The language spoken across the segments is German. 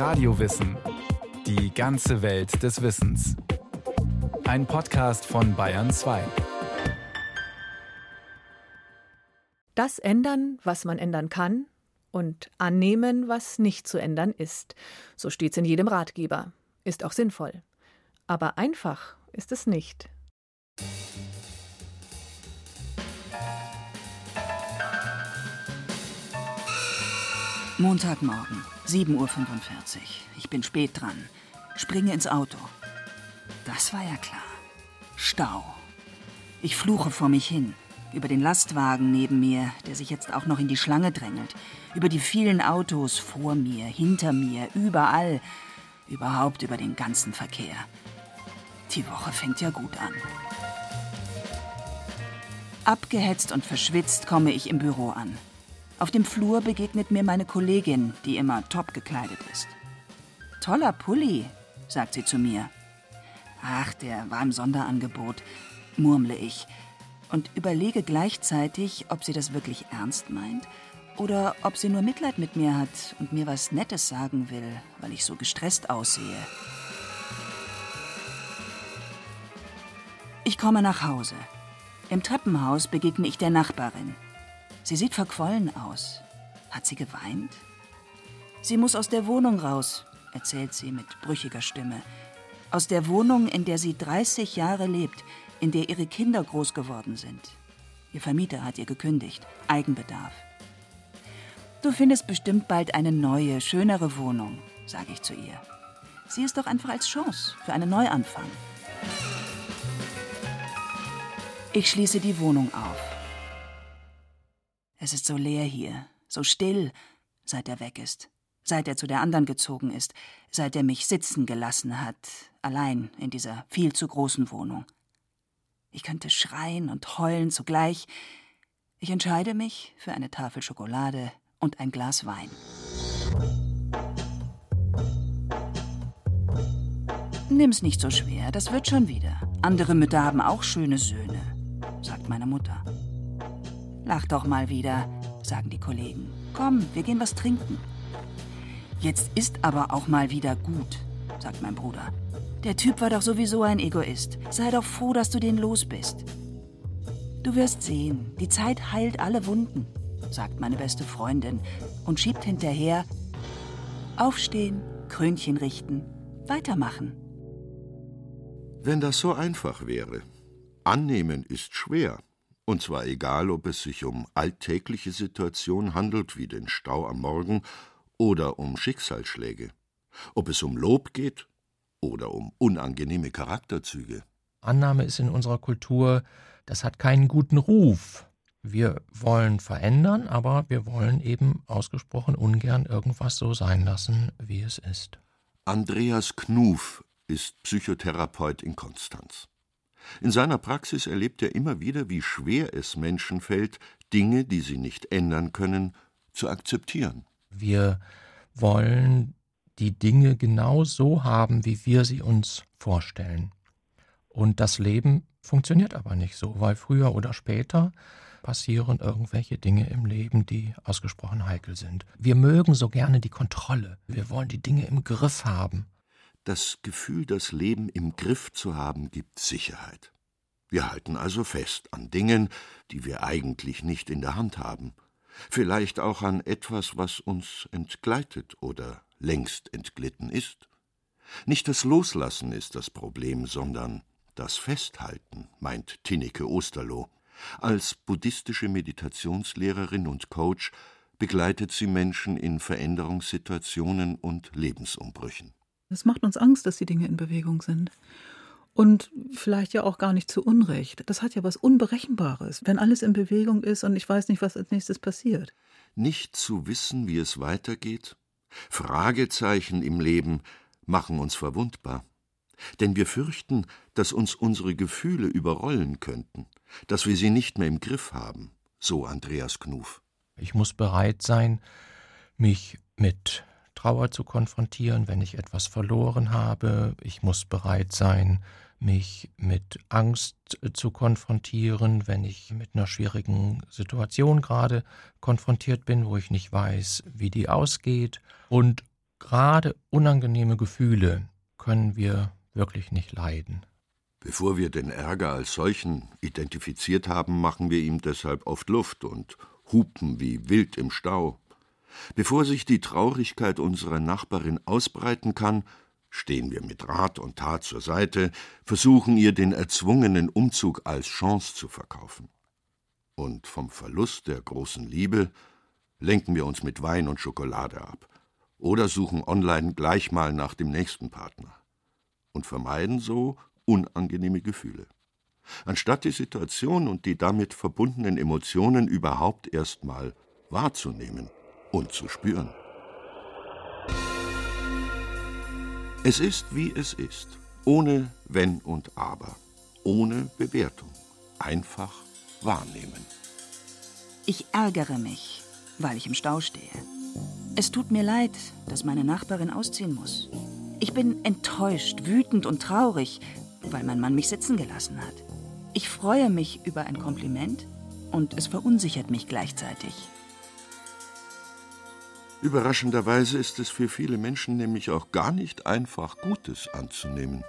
Radiowissen. Die ganze Welt des Wissens. Ein Podcast von Bayern 2. Das ändern, was man ändern kann, und annehmen, was nicht zu ändern ist. So steht's in jedem Ratgeber. Ist auch sinnvoll. Aber einfach ist es nicht. Montagmorgen, 7.45 Uhr. Ich bin spät dran. Springe ins Auto. Das war ja klar. Stau. Ich fluche vor mich hin. Über den Lastwagen neben mir, der sich jetzt auch noch in die Schlange drängelt. Über die vielen Autos vor mir, hinter mir, überall. Überhaupt über den ganzen Verkehr. Die Woche fängt ja gut an. Abgehetzt und verschwitzt komme ich im Büro an. Auf dem Flur begegnet mir meine Kollegin, die immer top gekleidet ist. Toller Pulli, sagt sie zu mir. Ach, der war im Sonderangebot, murmle ich und überlege gleichzeitig, ob sie das wirklich ernst meint oder ob sie nur Mitleid mit mir hat und mir was Nettes sagen will, weil ich so gestresst aussehe. Ich komme nach Hause. Im Treppenhaus begegne ich der Nachbarin. Sie sieht verquollen aus. Hat sie geweint? Sie muss aus der Wohnung raus, erzählt sie mit brüchiger Stimme. Aus der Wohnung, in der sie 30 Jahre lebt, in der ihre Kinder groß geworden sind. Ihr Vermieter hat ihr gekündigt. Eigenbedarf. Du findest bestimmt bald eine neue, schönere Wohnung, sage ich zu ihr. Sieh es doch einfach als Chance für einen Neuanfang. Ich schließe die Wohnung auf. Es ist so leer hier, so still, seit er weg ist, seit er zu der anderen gezogen ist, seit er mich sitzen gelassen hat, allein in dieser viel zu großen Wohnung. Ich könnte schreien und heulen zugleich. Ich entscheide mich für eine Tafel Schokolade und ein Glas Wein. Nimm's nicht so schwer, das wird schon wieder. Andere Mütter haben auch schöne Söhne, sagt meine Mutter. Lach doch mal wieder, sagen die Kollegen. Komm, wir gehen was trinken. Jetzt ist aber auch mal wieder gut, sagt mein Bruder. Der Typ war doch sowieso ein Egoist. Sei doch froh, dass du den los bist. Du wirst sehen, die Zeit heilt alle Wunden, sagt meine beste Freundin und schiebt hinterher Aufstehen, Krönchen richten, weitermachen. Wenn das so einfach wäre. Annehmen ist schwer. Und zwar egal, ob es sich um alltägliche Situationen handelt, wie den Stau am Morgen, oder um Schicksalsschläge. Ob es um Lob geht oder um unangenehme Charakterzüge. Annahme ist in unserer Kultur, das hat keinen guten Ruf. Wir wollen verändern, aber wir wollen eben ausgesprochen ungern irgendwas so sein lassen, wie es ist. Andreas Knuf ist Psychotherapeut in Konstanz. In seiner Praxis erlebt er immer wieder, wie schwer es Menschen fällt, Dinge, die sie nicht ändern können, zu akzeptieren. Wir wollen die Dinge genau so haben, wie wir sie uns vorstellen. Und das Leben funktioniert aber nicht so, weil früher oder später passieren irgendwelche Dinge im Leben, die ausgesprochen heikel sind. Wir mögen so gerne die Kontrolle. Wir wollen die Dinge im Griff haben. Das Gefühl, das Leben im Griff zu haben, gibt Sicherheit. Wir halten also fest an Dingen, die wir eigentlich nicht in der Hand haben, vielleicht auch an etwas, was uns entgleitet oder längst entglitten ist. Nicht das Loslassen ist das Problem, sondern das Festhalten, meint Tinneke Osterloh. Als buddhistische Meditationslehrerin und Coach begleitet sie Menschen in Veränderungssituationen und Lebensumbrüchen. Es macht uns Angst, dass die Dinge in Bewegung sind. Und vielleicht ja auch gar nicht zu Unrecht. Das hat ja was Unberechenbares, wenn alles in Bewegung ist und ich weiß nicht, was als nächstes passiert. Nicht zu wissen, wie es weitergeht? Fragezeichen im Leben machen uns verwundbar. Denn wir fürchten, dass uns unsere Gefühle überrollen könnten, dass wir sie nicht mehr im Griff haben, so Andreas Knuf. Ich muss bereit sein, mich mit Trauer zu konfrontieren, wenn ich etwas verloren habe. Ich muss bereit sein, mich mit Angst zu konfrontieren, wenn ich mit einer schwierigen Situation gerade konfrontiert bin, wo ich nicht weiß, wie die ausgeht. Und gerade unangenehme Gefühle können wir wirklich nicht leiden. Bevor wir den Ärger als solchen identifiziert haben, machen wir ihm deshalb oft Luft und hupen wie wild im Stau. Bevor sich die Traurigkeit unserer Nachbarin ausbreiten kann, stehen wir mit Rat und Tat zur Seite, versuchen ihr den erzwungenen Umzug als Chance zu verkaufen. Und vom Verlust der großen Liebe lenken wir uns mit Wein und Schokolade ab oder suchen online gleich mal nach dem nächsten Partner und vermeiden so unangenehme Gefühle. Anstatt die Situation und die damit verbundenen Emotionen überhaupt erst mal wahrzunehmen und zu spüren. Es ist, wie es ist, ohne Wenn und Aber, ohne Bewertung, einfach wahrnehmen. Ich ärgere mich, weil ich im Stau stehe. Es tut mir leid, dass meine Nachbarin ausziehen muss. Ich bin enttäuscht, wütend und traurig, weil mein Mann mich sitzen gelassen hat. Ich freue mich über ein Kompliment und es verunsichert mich gleichzeitig. Überraschenderweise ist es für viele Menschen nämlich auch gar nicht einfach, Gutes anzunehmen.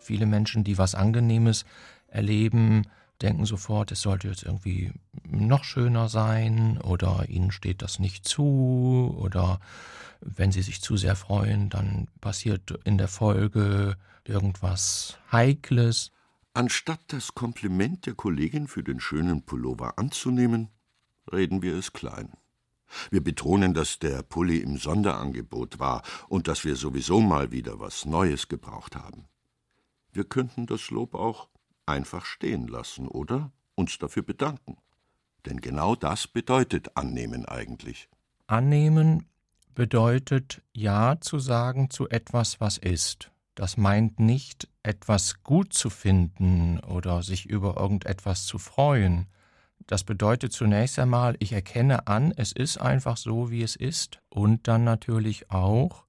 Viele Menschen, die was Angenehmes erleben, denken sofort, es sollte jetzt irgendwie noch schöner sein oder ihnen steht das nicht zu oder wenn sie sich zu sehr freuen, dann passiert in der Folge irgendwas Heikles. Anstatt das Kompliment der Kollegin für den schönen Pullover anzunehmen, reden wir es klein. Wir betonen, dass der Pulli im Sonderangebot war und dass wir sowieso mal wieder was Neues gebraucht haben. Wir könnten das Lob auch einfach stehen lassen oder uns dafür bedanken. Denn genau das bedeutet annehmen eigentlich. Annehmen bedeutet Ja zu sagen zu etwas, was ist. Das meint nicht, etwas gut zu finden oder sich über irgendetwas zu freuen. Das bedeutet zunächst einmal, ich erkenne an, es ist einfach so, wie es ist, und dann natürlich auch,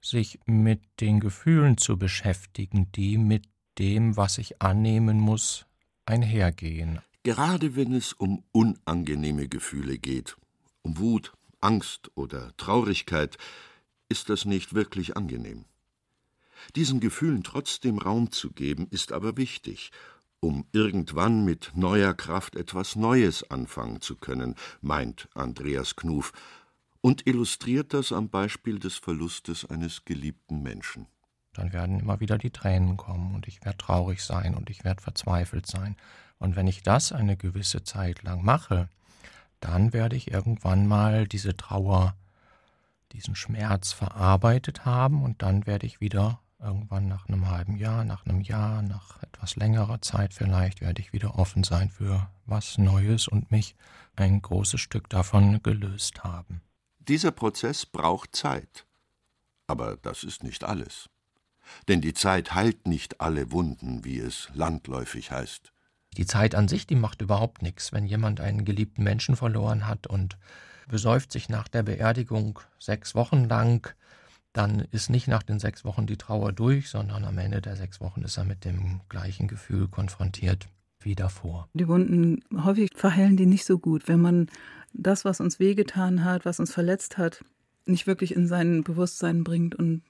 sich mit den Gefühlen zu beschäftigen, die mit dem, was ich annehmen muss, einhergehen. Gerade wenn es um unangenehme Gefühle geht, um Wut, Angst oder Traurigkeit, ist das nicht wirklich angenehm. Diesen Gefühlen trotzdem Raum zu geben, ist aber wichtig, um irgendwann mit neuer Kraft etwas Neues anfangen zu können, meint Andreas Knuf und illustriert das am Beispiel des Verlustes eines geliebten Menschen. Dann werden immer wieder die Tränen kommen und ich werde traurig sein und ich werde verzweifelt sein. Und wenn ich das eine gewisse Zeit lang mache, dann werde ich irgendwann mal diese Trauer, diesen Schmerz verarbeitet haben und dann werde ich wieder irgendwann nach einem halben Jahr, nach einem Jahr, nach etwas längerer Zeit vielleicht, werde ich wieder offen sein für was Neues und mich ein großes Stück davon gelöst haben. Dieser Prozess braucht Zeit. Aber das ist nicht alles. Denn die Zeit heilt nicht alle Wunden, wie es landläufig heißt. Die Zeit an sich, die macht überhaupt nichts. Wenn jemand einen geliebten Menschen verloren hat und besäuft sich nach der Beerdigung sechs Wochen lang, dann ist nicht nach den sechs Wochen die Trauer durch, sondern am Ende der sechs Wochen ist er mit dem gleichen Gefühl konfrontiert wie davor. Die Wunden, häufig verheilen die nicht so gut, wenn man das, was uns wehgetan hat, was uns verletzt hat, nicht wirklich in sein Bewusstsein bringt und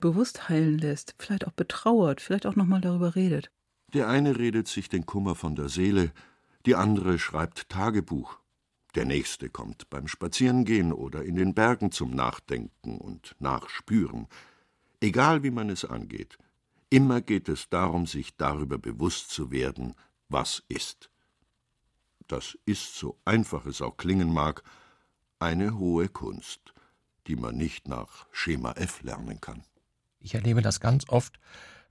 bewusst heilen lässt, vielleicht auch betrauert, vielleicht auch nochmal darüber redet. Der eine redet sich den Kummer von der Seele, die andere schreibt Tagebuch, der nächste kommt beim Spazierengehen oder in den Bergen zum Nachdenken und Nachspüren. Egal wie man es angeht, immer geht es darum, sich darüber bewusst zu werden, was ist. Das ist, so einfach es auch klingen mag, eine hohe Kunst, die man nicht nach Schema F lernen kann. Ich erlebe das ganz oft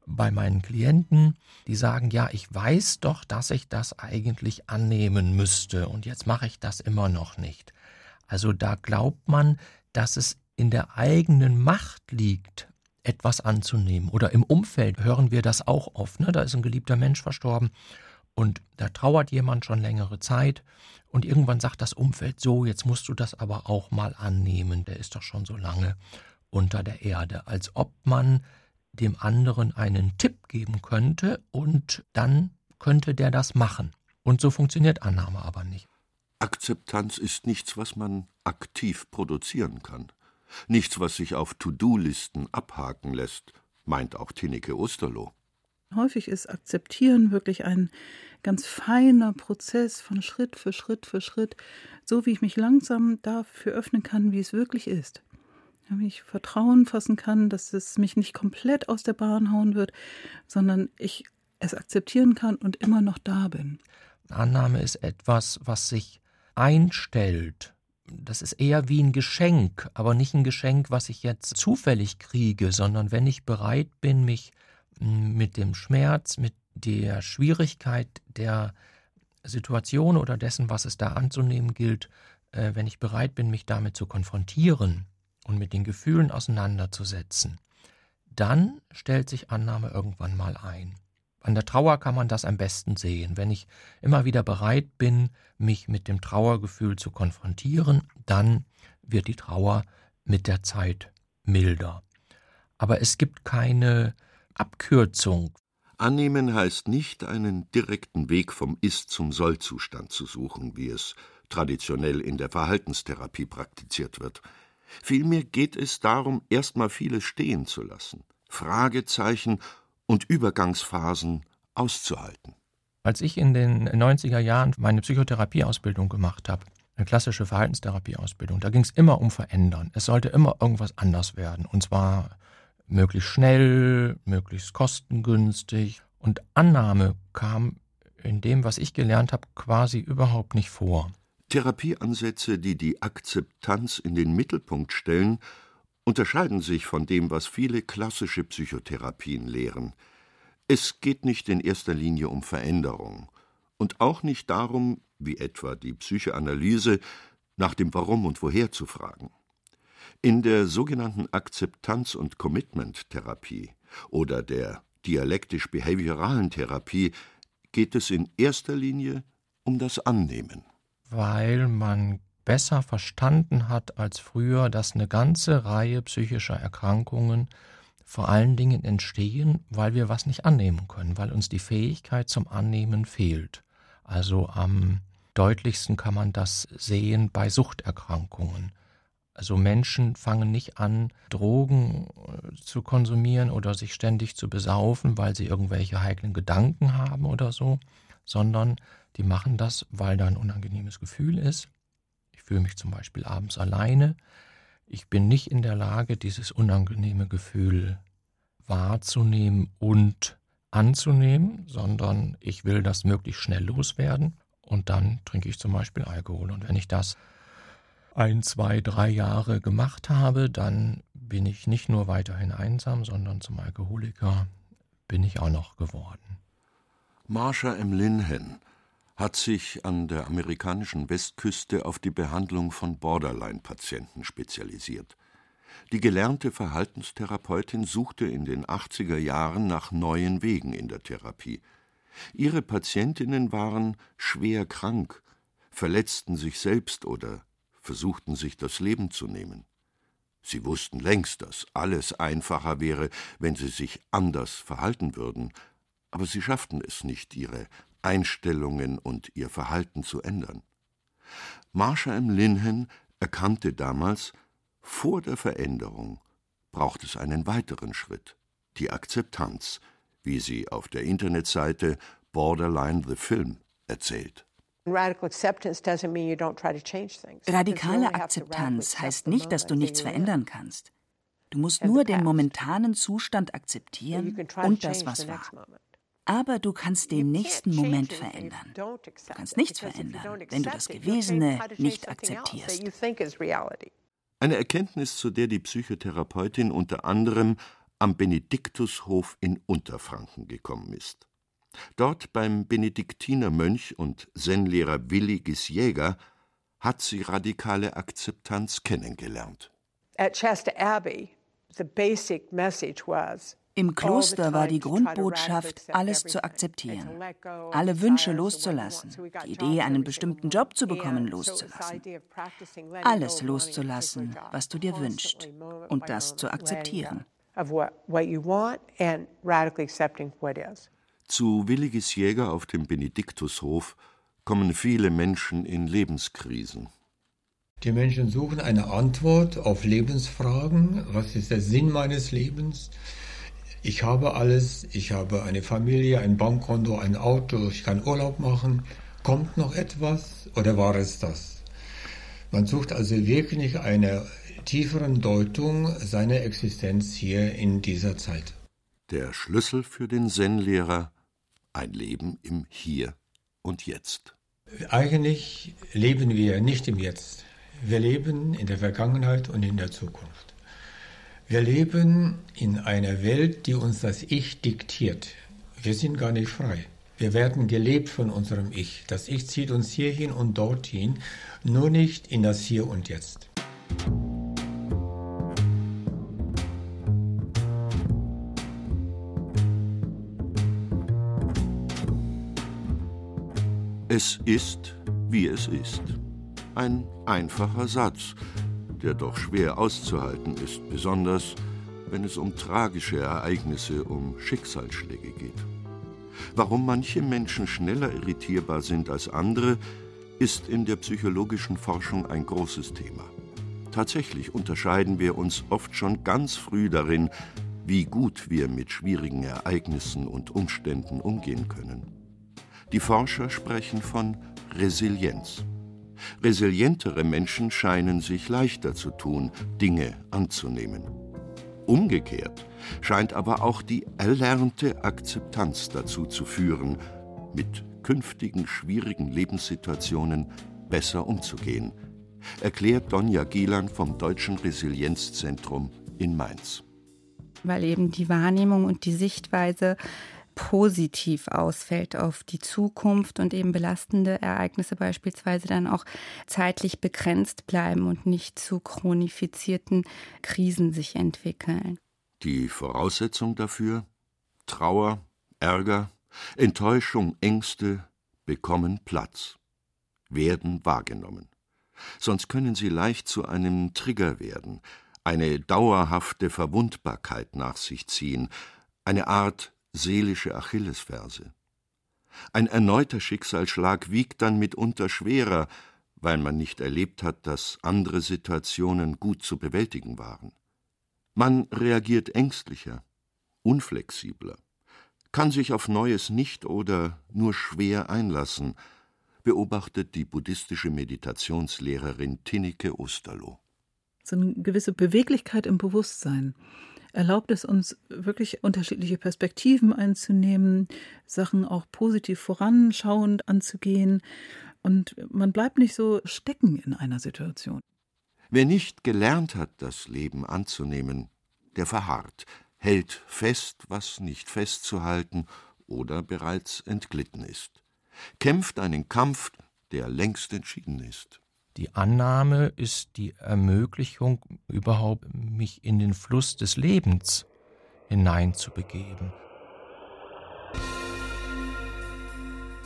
bei meinen Klienten, die sagen, ja, ich weiß doch, dass ich das eigentlich annehmen müsste und jetzt mache ich das immer noch nicht. Also da glaubt man, dass es in der eigenen Macht liegt, etwas anzunehmen. Oder im Umfeld hören wir das auch oft. Ne? Da ist ein geliebter Mensch verstorben und da trauert jemand schon längere Zeit und irgendwann sagt das Umfeld so, jetzt musst du das aber auch mal annehmen, der ist doch schon so lange unter der Erde, als ob man dem anderen einen Tipp geben könnte und dann könnte der das machen. Und so funktioniert Annahme aber nicht. Akzeptanz ist nichts, was man aktiv produzieren kann. Nichts, was sich auf To-Do-Listen abhaken lässt, meint auch Tinneke Osterloh. Häufig ist Akzeptieren wirklich ein ganz feiner Prozess von Schritt für Schritt für Schritt, so wie ich mich langsam dafür öffnen kann, wie es wirklich ist. Wie ich Vertrauen fassen kann, dass es mich nicht komplett aus der Bahn hauen wird, sondern ich es akzeptieren kann und immer noch da bin. Annahme ist etwas, was sich einstellt. Das ist eher wie ein Geschenk, aber nicht ein Geschenk, was ich jetzt zufällig kriege, sondern wenn ich bereit bin, mich mit dem Schmerz, mit der Schwierigkeit der Situation oder dessen, was es da anzunehmen gilt, äh, wenn ich bereit bin, mich damit zu konfrontieren und mit den Gefühlen auseinanderzusetzen, dann stellt sich Annahme irgendwann mal ein. An der Trauer kann man das am besten sehen. Wenn ich immer wieder bereit bin, mich mit dem Trauergefühl zu konfrontieren, dann wird die Trauer mit der Zeit milder. Aber es gibt keine Abkürzung. Annehmen heißt nicht, einen direkten Weg vom Ist zum Soll-Zustand zu suchen, wie es traditionell in der Verhaltenstherapie praktiziert wird. Vielmehr geht es darum, erstmal vieles stehen zu lassen, Fragezeichen und Übergangsphasen auszuhalten. Als ich in den 90er Jahren meine Psychotherapieausbildung gemacht habe, eine klassische Verhaltenstherapieausbildung, da ging es immer um Verändern. Es sollte immer irgendwas anders werden. Und zwar möglichst schnell, möglichst kostengünstig. Und Annahme kam in dem, was ich gelernt habe, quasi überhaupt nicht vor. Therapieansätze, die die Akzeptanz in den Mittelpunkt stellen, unterscheiden sich von dem, was viele klassische Psychotherapien lehren. Es geht nicht in erster Linie um Veränderung und auch nicht darum, wie etwa die Psychoanalyse, nach dem Warum und Woher zu fragen. In der sogenannten Akzeptanz- und Commitment-Therapie oder der dialektisch-behavioralen Therapie geht es in erster Linie um das Annehmen. Weil man besser verstanden hat als früher, dass eine ganze Reihe psychischer Erkrankungen vor allen Dingen entstehen, weil wir was nicht annehmen können, weil uns die Fähigkeit zum Annehmen fehlt. Also am deutlichsten kann man das sehen bei Suchterkrankungen. Also Menschen fangen nicht an, Drogen äh, zu konsumieren oder sich ständig zu besaufen, weil sie irgendwelche heiklen Gedanken haben oder so, sondern die machen das, weil da ein unangenehmes Gefühl ist. Ich fühle mich zum Beispiel abends alleine. Ich bin nicht in der Lage, dieses unangenehme Gefühl wahrzunehmen und anzunehmen, sondern ich will das möglichst schnell loswerden und dann trinke ich zum Beispiel Alkohol. Und wenn ich das ein, zwei, drei Jahre gemacht habe, dann bin ich nicht nur weiterhin einsam, sondern zum Alkoholiker bin ich auch noch geworden. Marsha M. Linhen hat sich an der amerikanischen Westküste auf die Behandlung von Borderline-Patienten spezialisiert. Die gelernte Verhaltenstherapeutin suchte in den 80er Jahren nach neuen Wegen in der Therapie. Ihre Patientinnen waren schwer krank, verletzten sich selbst oder versuchten sich das Leben zu nehmen. Sie wussten längst, dass alles einfacher wäre, wenn sie sich anders verhalten würden, aber sie schafften es nicht, ihre Einstellungen und ihr Verhalten zu ändern. Marsha M. Linhen erkannte damals, vor der Veränderung braucht es einen weiteren Schritt, die Akzeptanz, wie sie auf der Internetseite Borderline the Film erzählt. Radikale Akzeptanz heißt nicht, dass du nichts verändern kannst. Du musst nur den momentanen Zustand akzeptieren und das, was war. Aber du kannst den nächsten Moment verändern. Du kannst nichts verändern, wenn du das Gewesene nicht akzeptierst. Eine Erkenntnis, zu der die Psychotherapeutin unter anderem am Benediktushof in Unterfranken gekommen ist. Dort beim Benediktinermönch und Zen-Lehrer Willi Gisjäger hat sie radikale Akzeptanz kennengelernt. Im Kloster war die Grundbotschaft, alles zu akzeptieren, alle Wünsche loszulassen, die Idee, einen bestimmten Job zu bekommen, loszulassen, alles loszulassen, was du dir wünschst und das zu akzeptieren. Zu Williges Jäger auf dem Benediktushof kommen viele Menschen in Lebenskrisen. Die Menschen suchen eine Antwort auf Lebensfragen. Was ist der Sinn meines Lebens? Ich habe alles. Ich habe eine Familie, ein Bankkonto, ein Auto. Ich kann Urlaub machen. Kommt noch etwas oder war es das? Man sucht also wirklich eine tieferen Deutung seiner Existenz hier in dieser Zeit. Der Schlüssel für den Zen-Lehrer ein Leben im Hier und Jetzt. Eigentlich leben wir nicht im Jetzt. Wir leben in der Vergangenheit und in der Zukunft. Wir leben in einer Welt, die uns das Ich diktiert. Wir sind gar nicht frei. Wir werden gelebt von unserem Ich. Das Ich zieht uns hierhin und dorthin, nur nicht in das Hier und Jetzt. Es ist, wie es ist. Ein einfacher Satz, der doch schwer auszuhalten ist, besonders wenn es um tragische Ereignisse, um Schicksalsschläge geht. Warum manche Menschen schneller irritierbar sind als andere, ist in der psychologischen Forschung ein großes Thema. Tatsächlich unterscheiden wir uns oft schon ganz früh darin, wie gut wir mit schwierigen Ereignissen und Umständen umgehen können. Die Forscher sprechen von Resilienz. Resilientere Menschen scheinen sich leichter zu tun, Dinge anzunehmen. Umgekehrt scheint aber auch die erlernte Akzeptanz dazu zu führen, mit künftigen schwierigen Lebenssituationen besser umzugehen, erklärt Donja Gielan vom Deutschen Resilienzzentrum in Mainz. Weil eben die Wahrnehmung und die Sichtweise positiv ausfällt auf die Zukunft und eben belastende Ereignisse beispielsweise dann auch zeitlich begrenzt bleiben und nicht zu chronifizierten Krisen sich entwickeln. Die Voraussetzung dafür Trauer, Ärger, Enttäuschung, Ängste bekommen Platz, werden wahrgenommen. Sonst können sie leicht zu einem Trigger werden, eine dauerhafte Verwundbarkeit nach sich ziehen, eine Art seelische Achillesferse. Ein erneuter Schicksalsschlag wiegt dann mitunter schwerer, weil man nicht erlebt hat, dass andere Situationen gut zu bewältigen waren. Man reagiert ängstlicher, unflexibler, kann sich auf Neues nicht oder nur schwer einlassen, beobachtet die buddhistische Meditationslehrerin Tinnike Osterloh. So eine gewisse Beweglichkeit im Bewusstsein erlaubt es uns wirklich unterschiedliche Perspektiven einzunehmen, Sachen auch positiv voranschauend anzugehen und man bleibt nicht so stecken in einer Situation. Wer nicht gelernt hat, das Leben anzunehmen, der verharrt, hält fest, was nicht festzuhalten oder bereits entglitten ist, kämpft einen Kampf, der längst entschieden ist. Die Annahme ist die Ermöglichung, überhaupt mich in den Fluss des Lebens hineinzubegeben.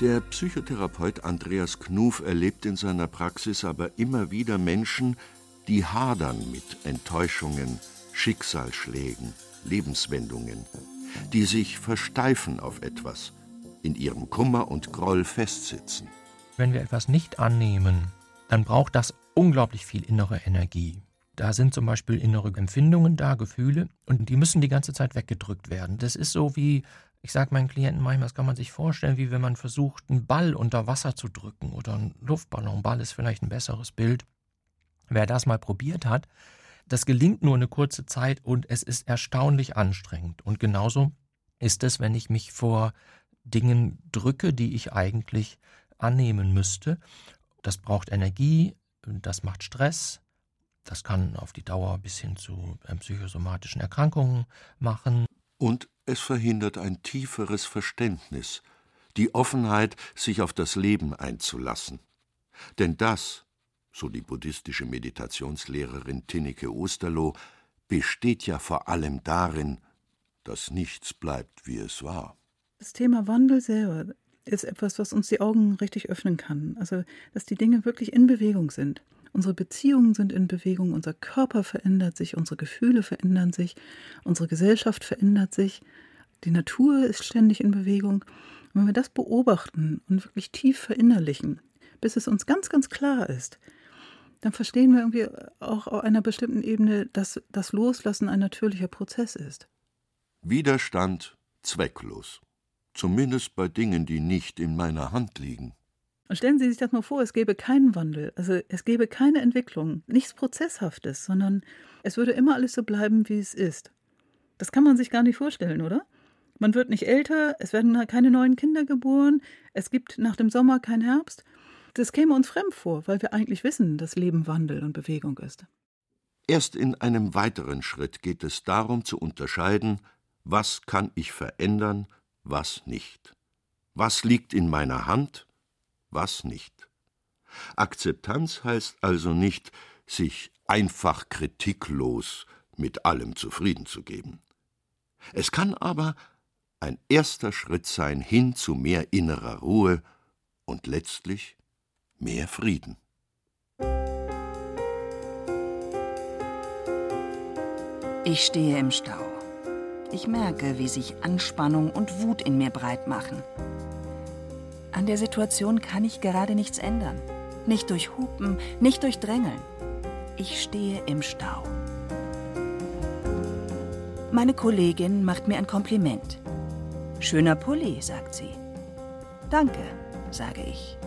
Der Psychotherapeut Andreas Knuf erlebt in seiner Praxis aber immer wieder Menschen, die hadern mit Enttäuschungen, Schicksalsschlägen, Lebenswendungen, die sich versteifen auf etwas, in ihrem Kummer und Groll festsitzen. Wenn wir etwas nicht annehmen, dann braucht das unglaublich viel innere Energie. Da sind zum Beispiel innere Empfindungen da, Gefühle, und die müssen die ganze Zeit weggedrückt werden. Das ist so wie, ich sage meinen Klienten manchmal, das kann man sich vorstellen, wie wenn man versucht, einen Ball unter Wasser zu drücken oder einen Luftballon. Ball ist vielleicht ein besseres Bild. Wer das mal probiert hat, das gelingt nur eine kurze Zeit und es ist erstaunlich anstrengend. Und genauso ist es, wenn ich mich vor Dingen drücke, die ich eigentlich annehmen müsste. Das braucht Energie, das macht Stress, das kann auf die Dauer bis hin zu äh, psychosomatischen Erkrankungen machen. Und es verhindert ein tieferes Verständnis, die Offenheit, sich auf das Leben einzulassen. Denn das, so die buddhistische Meditationslehrerin Tinneke Osterloh, besteht ja vor allem darin, dass nichts bleibt, wie es war. Das Thema Wandel selber ist etwas, was uns die Augen richtig öffnen kann. Also, dass die Dinge wirklich in Bewegung sind. Unsere Beziehungen sind in Bewegung, unser Körper verändert sich, unsere Gefühle verändern sich, unsere Gesellschaft verändert sich, die Natur ist ständig in Bewegung. Und wenn wir das beobachten und wirklich tief verinnerlichen, bis es uns ganz, ganz klar ist, dann verstehen wir irgendwie auch auf einer bestimmten Ebene, dass das Loslassen ein natürlicher Prozess ist. Widerstand zwecklos. Zumindest bei Dingen, die nicht in meiner Hand liegen. Und stellen Sie sich das mal vor, es gäbe keinen Wandel, also es gäbe keine Entwicklung, nichts Prozesshaftes, sondern es würde immer alles so bleiben, wie es ist. Das kann man sich gar nicht vorstellen, oder? Man wird nicht älter, es werden keine neuen Kinder geboren, es gibt nach dem Sommer keinen Herbst. Das käme uns fremd vor, weil wir eigentlich wissen, dass Leben Wandel und Bewegung ist. Erst in einem weiteren Schritt geht es darum zu unterscheiden, was kann ich verändern, was nicht. Was liegt in meiner Hand, was nicht. Akzeptanz heißt also nicht, sich einfach kritiklos mit allem zufrieden zu geben. Es kann aber ein erster Schritt sein hin zu mehr innerer Ruhe und letztlich mehr Frieden. Ich stehe im Stau. Ich merke, wie sich Anspannung und Wut in mir breit machen. An der Situation kann ich gerade nichts ändern. Nicht durch Hupen, nicht durch Drängeln. Ich stehe im Stau. Meine Kollegin macht mir ein Kompliment. Schöner Pulli, sagt sie. Danke, sage ich.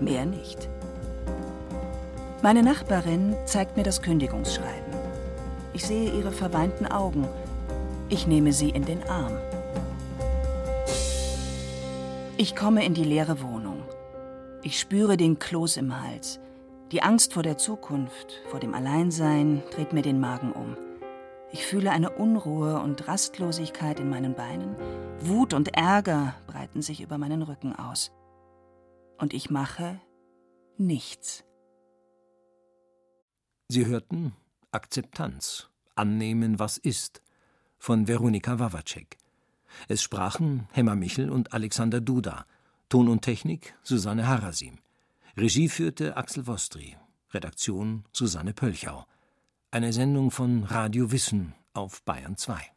Mehr nicht. Meine Nachbarin zeigt mir das Kündigungsschreiben. Ich sehe ihre verweinten Augen. Ich nehme sie in den Arm. Ich komme in die leere Wohnung. Ich spüre den Kloß im Hals. Die Angst vor der Zukunft, vor dem Alleinsein dreht mir den Magen um. Ich fühle eine Unruhe und Rastlosigkeit in meinen Beinen. Wut und Ärger breiten sich über meinen Rücken aus. Und ich mache nichts. Sie hörten Akzeptanz, Annehmen, was ist, von Veronika Wawacek. Es sprachen Hemmer Michel und Alexander Duda. Ton und Technik Susanne Harasim. Regie führte Axel Wostri. Redaktion Susanne Pölchau. Eine Sendung von Radio Wissen auf Bayern 2.